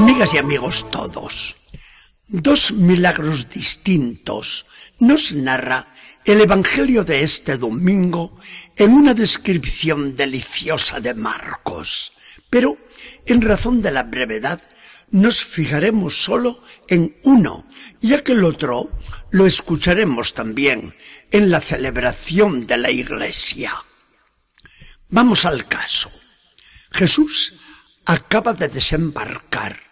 Amigas y amigos todos, dos milagros distintos nos narra el Evangelio de este domingo en una descripción deliciosa de Marcos. Pero, en razón de la brevedad, nos fijaremos solo en uno, ya que el otro lo escucharemos también en la celebración de la iglesia. Vamos al caso. Jesús acaba de desembarcar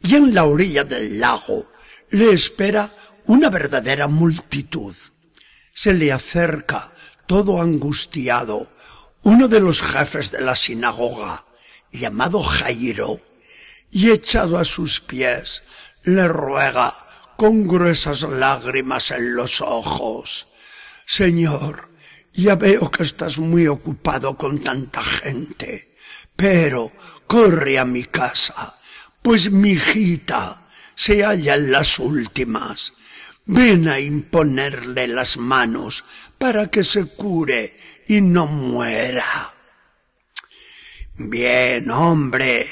y en la orilla del lago le espera una verdadera multitud. Se le acerca, todo angustiado, uno de los jefes de la sinagoga, llamado Jairo, y echado a sus pies, le ruega con gruesas lágrimas en los ojos, Señor, ya veo que estás muy ocupado con tanta gente, pero corre a mi casa, pues mi hijita se halla en las últimas. Ven a imponerle las manos para que se cure y no muera. Bien, hombre,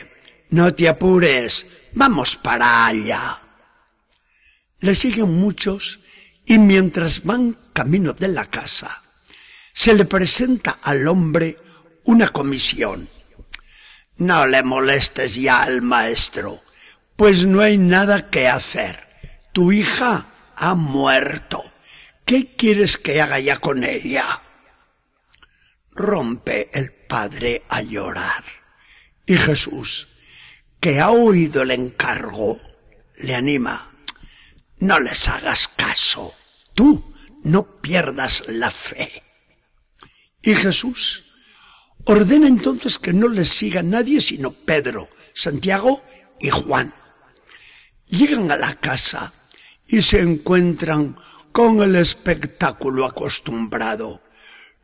no te apures, vamos para allá. Le siguen muchos y mientras van camino de la casa, se le presenta al hombre una comisión. No le molestes ya al maestro, pues no hay nada que hacer. Tu hija ha muerto. ¿Qué quieres que haga ya con ella? Rompe el padre a llorar. Y Jesús, que ha oído el encargo, le anima. No les hagas caso. Tú no pierdas la fe. Y Jesús ordena entonces que no les siga nadie sino Pedro, Santiago y Juan. Llegan a la casa y se encuentran con el espectáculo acostumbrado.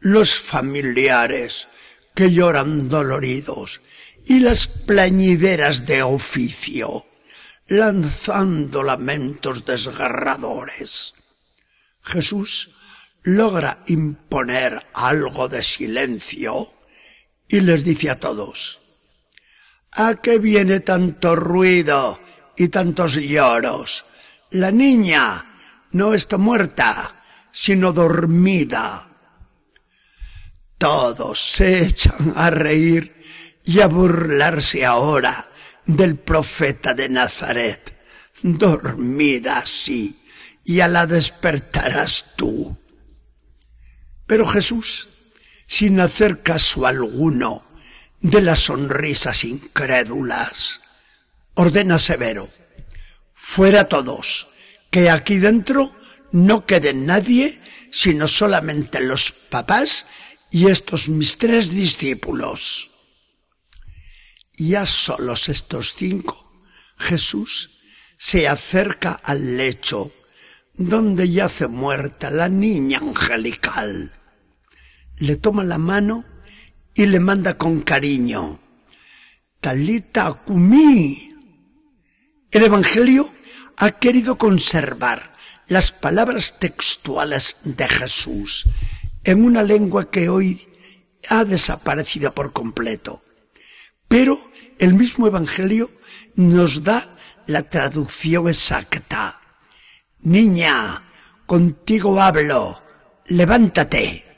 Los familiares que lloran doloridos y las plañideras de oficio lanzando lamentos desgarradores. Jesús logra imponer algo de silencio y les dice a todos, ¿a qué viene tanto ruido y tantos lloros? La niña no está muerta, sino dormida. Todos se echan a reír y a burlarse ahora del profeta de Nazaret. Dormida sí, a la despertarás tú. Pero Jesús, sin hacer caso alguno de las sonrisas incrédulas, ordena severo, fuera todos, que aquí dentro no quede nadie, sino solamente los papás y estos mis tres discípulos. Ya solos estos cinco, Jesús se acerca al lecho donde yace muerta la niña angelical. Le toma la mano y le manda con cariño, Talita Kumi. El Evangelio ha querido conservar las palabras textuales de Jesús en una lengua que hoy ha desaparecido por completo. Pero el mismo Evangelio nos da la traducción exacta. Niña, contigo hablo, levántate.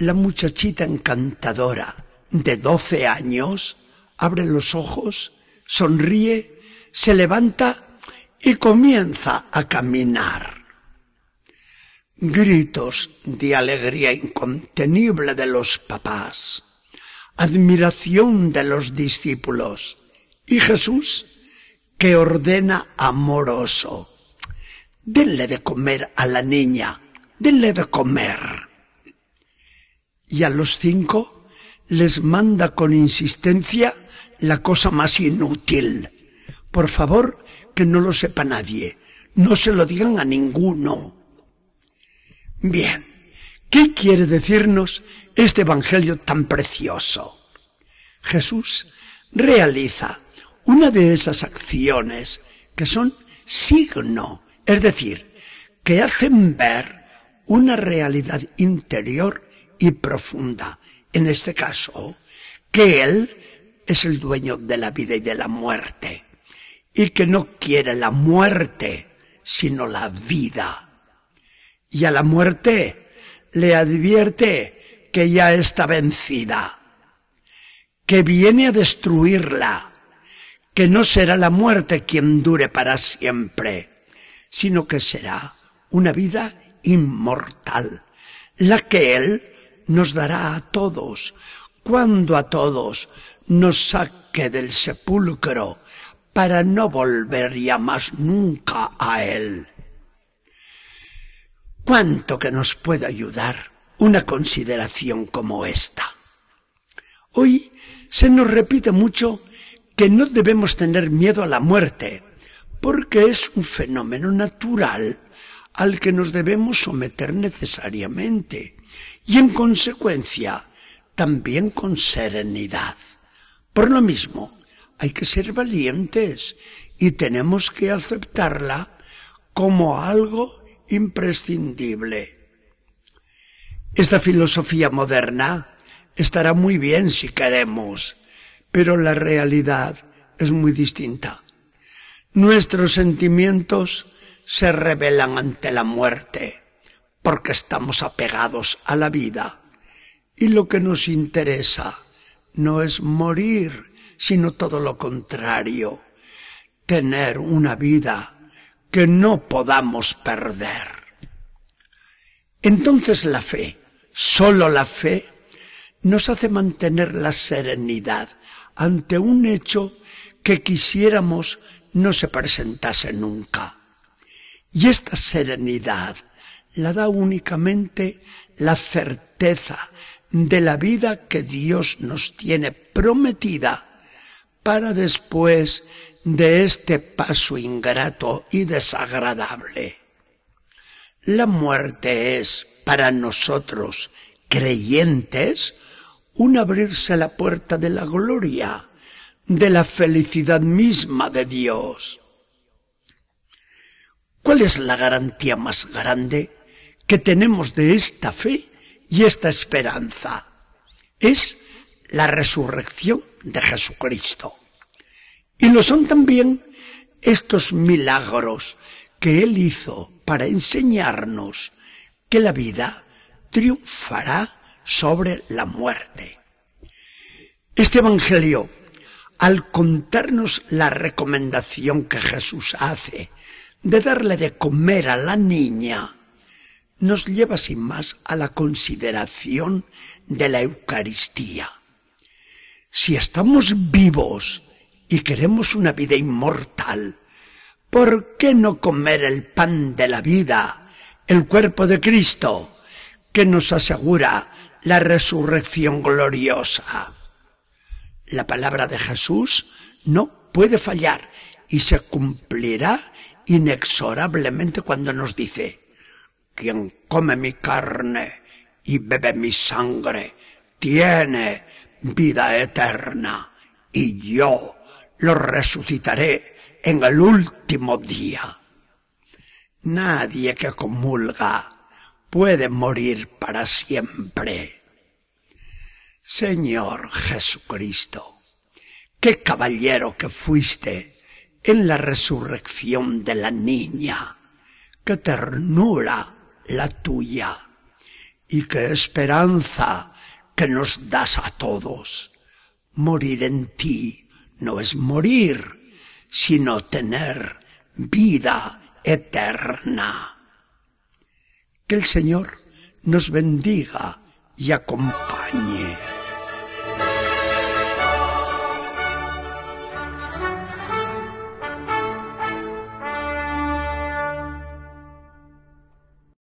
La muchachita encantadora de doce años abre los ojos, sonríe, se levanta y comienza a caminar. Gritos de alegría incontenible de los papás admiración de los discípulos y Jesús que ordena amoroso. Denle de comer a la niña, denle de comer. Y a los cinco les manda con insistencia la cosa más inútil. Por favor, que no lo sepa nadie. No se lo digan a ninguno. Bien, ¿qué quiere decirnos este Evangelio tan precioso. Jesús realiza una de esas acciones que son signo, es decir, que hacen ver una realidad interior y profunda. En este caso, que Él es el dueño de la vida y de la muerte, y que no quiere la muerte, sino la vida. Y a la muerte le advierte que ya está vencida, que viene a destruirla, que no será la muerte quien dure para siempre, sino que será una vida inmortal, la que Él nos dará a todos, cuando a todos nos saque del sepulcro para no volver ya más nunca a Él. ¿Cuánto que nos puede ayudar una consideración como esta? Hoy se nos repite mucho que no debemos tener miedo a la muerte, porque es un fenómeno natural al que nos debemos someter necesariamente y en consecuencia también con serenidad. Por lo mismo, hay que ser valientes y tenemos que aceptarla como algo imprescindible. Esta filosofía moderna estará muy bien si queremos, pero la realidad es muy distinta. Nuestros sentimientos se revelan ante la muerte porque estamos apegados a la vida y lo que nos interesa no es morir, sino todo lo contrario, tener una vida que no podamos perder. Entonces la fe, solo la fe, nos hace mantener la serenidad ante un hecho que quisiéramos no se presentase nunca. Y esta serenidad la da únicamente la certeza de la vida que Dios nos tiene prometida para después de este paso ingrato y desagradable. La muerte es para nosotros creyentes un abrirse la puerta de la gloria, de la felicidad misma de Dios. ¿Cuál es la garantía más grande que tenemos de esta fe y esta esperanza? Es la resurrección de Jesucristo. Y lo son también estos milagros que Él hizo para enseñarnos que la vida triunfará sobre la muerte. Este Evangelio, al contarnos la recomendación que Jesús hace de darle de comer a la niña, nos lleva sin más a la consideración de la Eucaristía. Si estamos vivos y queremos una vida inmortal, ¿por qué no comer el pan de la vida, el cuerpo de Cristo, que nos asegura la resurrección gloriosa? La palabra de Jesús no puede fallar y se cumplirá inexorablemente cuando nos dice, quien come mi carne y bebe mi sangre tiene vida eterna, y yo lo resucitaré en el último día. Nadie que comulga puede morir para siempre. Señor Jesucristo, qué caballero que fuiste en la resurrección de la niña, qué ternura la tuya y qué esperanza que nos das a todos. Morir en ti no es morir, sino tener vida eterna. Que el Señor nos bendiga y acompañe.